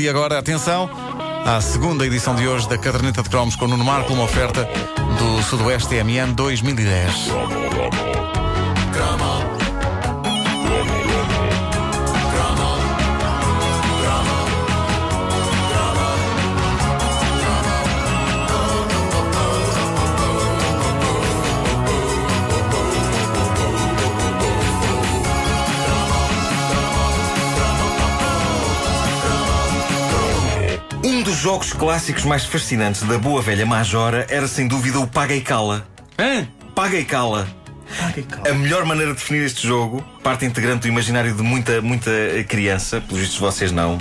E agora, atenção, à segunda edição de hoje da Caderneta de Cromos com Nuno Marco, uma oferta do Sudoeste TMN 2010. Jogos clássicos mais fascinantes da boa velha Majora era sem dúvida o Paga e Cala. Hã? Paga e Cala. A melhor maneira de definir este jogo, parte integrante do imaginário de muita, muita criança, pelos vistos vocês não.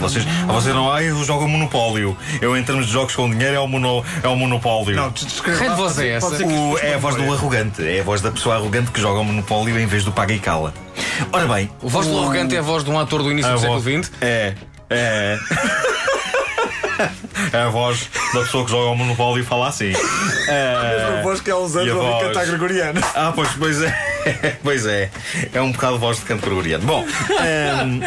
Vocês, ah, vocês não, ah, eu jogo Monopólio. Eu, em termos de jogos com dinheiro, é o, mono, é o Monopólio. Não, descreve Que lá, voz é essa? O- é a voz não do arrogante, é a voz da pessoa arrogante que joga o Monopólio em vez do Paga e Cala. Ora bem, O voz do arrogante é a voz de um ator do início a do século XX. É, é. É a voz da pessoa que joga o Monopólio e fala assim. É, A voz que há uns anos ouvi cantar gregoriano. Ah, pois, pois é. pois é. É um bocado voz de canto gregoriano. Bom. ehm,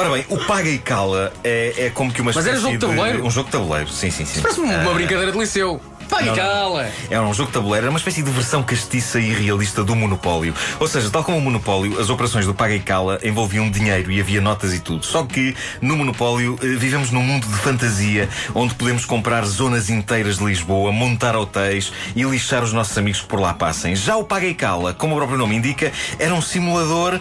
Ora bem, o Paga e Cala é, é como que uma Mas era jogo de tabuleiro? Um jogo de tabuleiro, sim, sim, sim. Parece-me uma Ah, brincadeira de liceu. Paga e cala. Era um jogo de tabuleiro, era uma espécie de versão castiça e realista do Monopólio. Ou seja, tal como o Monopólio, as operações do Paga e Cala envolviam dinheiro e havia notas e tudo. Só que no Monopólio eh, vivemos num mundo de fantasia onde podemos comprar zonas inteiras de Lisboa, montar hotéis e lixar os nossos amigos que por lá passem. Já o Paga e Cala, como o próprio nome indica, era um simulador.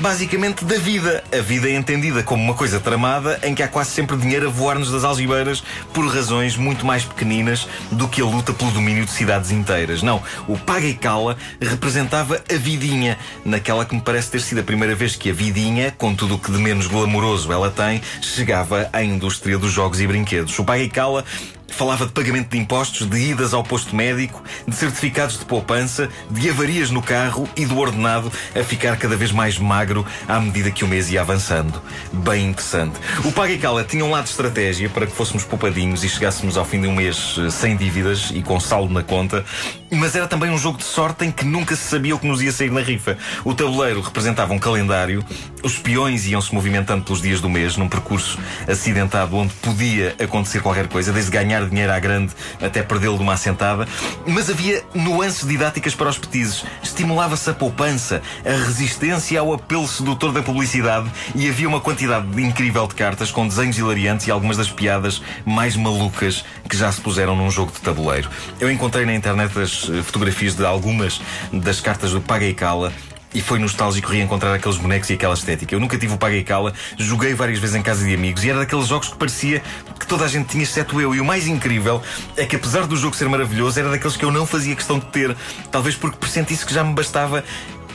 Basicamente da vida. A vida é entendida como uma coisa tramada em que há quase sempre dinheiro a voar-nos das algibeiras por razões muito mais pequeninas do que a luta pelo domínio de cidades inteiras. Não, o Paga e Cala representava a vidinha, naquela que me parece ter sido a primeira vez que a vidinha, com tudo o que de menos glamouroso ela tem, chegava à indústria dos jogos e brinquedos. O Paga e Cala Falava de pagamento de impostos, de idas ao posto médico, de certificados de poupança, de avarias no carro e do ordenado a ficar cada vez mais magro à medida que o mês ia avançando. Bem interessante. O Paga e Cala tinha um lado de estratégia para que fôssemos poupadinhos e chegássemos ao fim de um mês eh, sem dívidas e com saldo na conta, mas era também um jogo de sorte em que nunca se sabia o que nos ia sair na rifa. O tabuleiro representava um calendário, os peões iam-se movimentando pelos dias do mês num percurso acidentado onde podia acontecer qualquer coisa, desde ganhar dinheiro à grande até perdê-lo de uma assentada, mas havia nuances didáticas para os petizes. Estimulava-se a poupança, a resistência ao apelo sedutor da publicidade e havia uma quantidade incrível de cartas com desenhos hilariantes e algumas das piadas mais malucas que já se puseram num jogo de tabuleiro. Eu encontrei na internet as eh, fotografias de algumas das cartas do Paga e Cala e foi nostálgico reencontrar aqueles bonecos e aquela estética. Eu nunca tive o Paga e Cala, joguei várias vezes em casa de amigos e era daqueles jogos que parecia que toda a gente tinha, exceto eu. E o mais incrível é que, apesar do jogo ser maravilhoso, era daqueles que eu não fazia questão de ter. Talvez porque pressentisse que já me bastava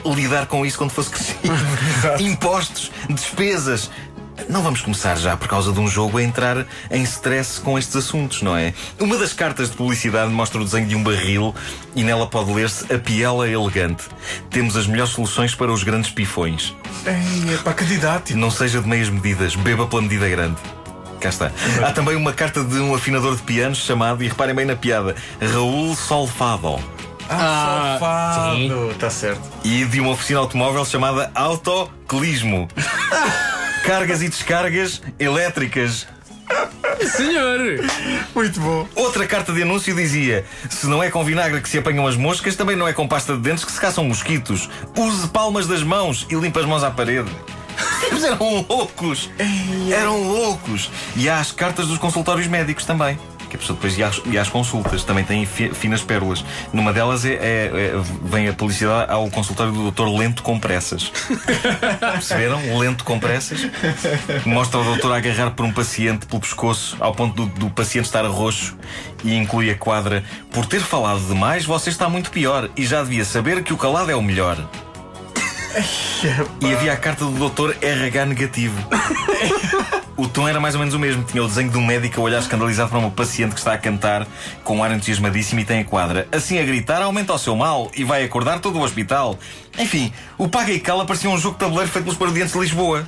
lidar com isso quando fosse crescido. Impostos, despesas. Não vamos começar já por causa de um jogo a entrar em stress com estes assuntos, não é? Uma das cartas de publicidade mostra o desenho de um barril e nela pode ler-se a piela elegante. Temos as melhores soluções para os grandes pifões. Ei, é para candidato. Não seja de meias medidas, beba pela medida grande. Cá está. Há também uma carta de um afinador de pianos chamado, e reparem bem na piada, Raul Solfado. Ah, Ah. Está certo. E de uma oficina automóvel chamada Autoclismo. Cargas e descargas elétricas. senhor! Muito bom. Outra carta de anúncio dizia: Se não é com vinagre que se apanham as moscas, também não é com pasta de dentes que se caçam mosquitos. Use palmas das mãos e limpa as mãos à parede. Eles eram loucos! Eram loucos! E há as cartas dos consultórios médicos também. Que a pessoa depois ia às, ia às consultas, também tem fi- finas pérolas. Numa delas é, é- é- vem a publicidade ao consultório do Dr. Lento com Pressas. Perceberam? Lento com pressas. Mostra o doutor a agarrar por um paciente pelo pescoço, ao ponto do, do paciente estar roxo, e inclui a quadra: Por ter falado demais, você está muito pior, e já devia saber que o calado é o melhor. E havia a carta do doutor RH negativo. O tom era mais ou menos o mesmo. Tinha o desenho de um médico a olhar escandalizado para uma paciente que está a cantar com um ar entusiasmadíssimo e tem a quadra. Assim a gritar aumenta o seu mal e vai acordar todo o hospital. Enfim, o Paga e Cala parecia um jogo de tabuleiro feito pelos parodiantes de Lisboa.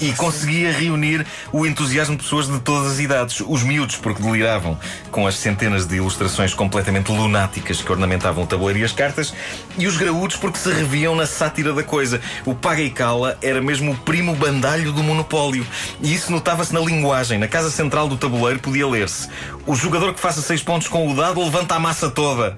E conseguia reunir o entusiasmo de pessoas de todas as idades. Os miúdos, porque deliravam com as centenas de ilustrações completamente lunáticas que ornamentavam o tabuleiro e as cartas, e os graúdos, porque se reviam na sátira da coisa. O Paga e Cala era mesmo o primo bandalho do monopólio. E isso notava-se na linguagem. Na casa central do tabuleiro podia ler-se: O jogador que faça seis pontos com o dado levanta a massa toda.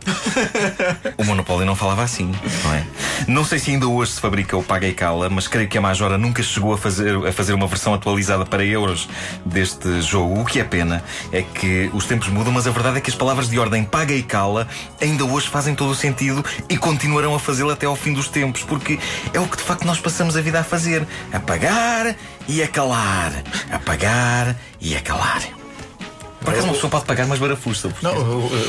o monopólio não falava assim, não é? Não sei se ainda hoje se fabrica o Paga e Cala, mas creio que a Majora nunca chegou a fazer, a fazer uma versão atualizada para euros deste jogo. O que é pena é que os tempos mudam, mas a verdade é que as palavras de ordem Paga e Cala ainda hoje fazem todo o sentido e continuarão a fazê-lo até ao fim dos tempos, porque é o que de facto nós passamos a vida a fazer: a pagar e a calar. A pagar e a calar. Por acaso uma pessoa pode pagar mais barafusta. Não,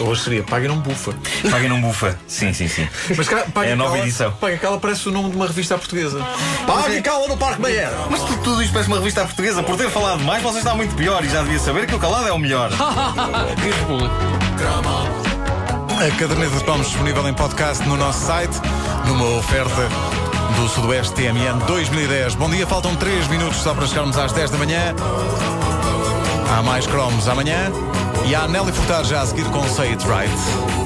hoje seria paga e não bufa. Paga não bufa. Sim, sim, sim. Mas cara, paga É a nova Cala- edição. Paga Cala parece o nome de uma revista à portuguesa. Paga e cala no Parque Bayer. Mas tu- tudo isto parece uma revista portuguesa. Por ter falado mais, você está muito pior e já devia saber que o calado é o melhor. A caderneta de cromos disponível em podcast no nosso site, numa oferta do Sudoeste TMN 2010. Bom dia, faltam 3 minutos só para chegarmos às 10 da manhã. Mais cromos amanhã. E há Nelly Furtado já a seguir com Say It Right.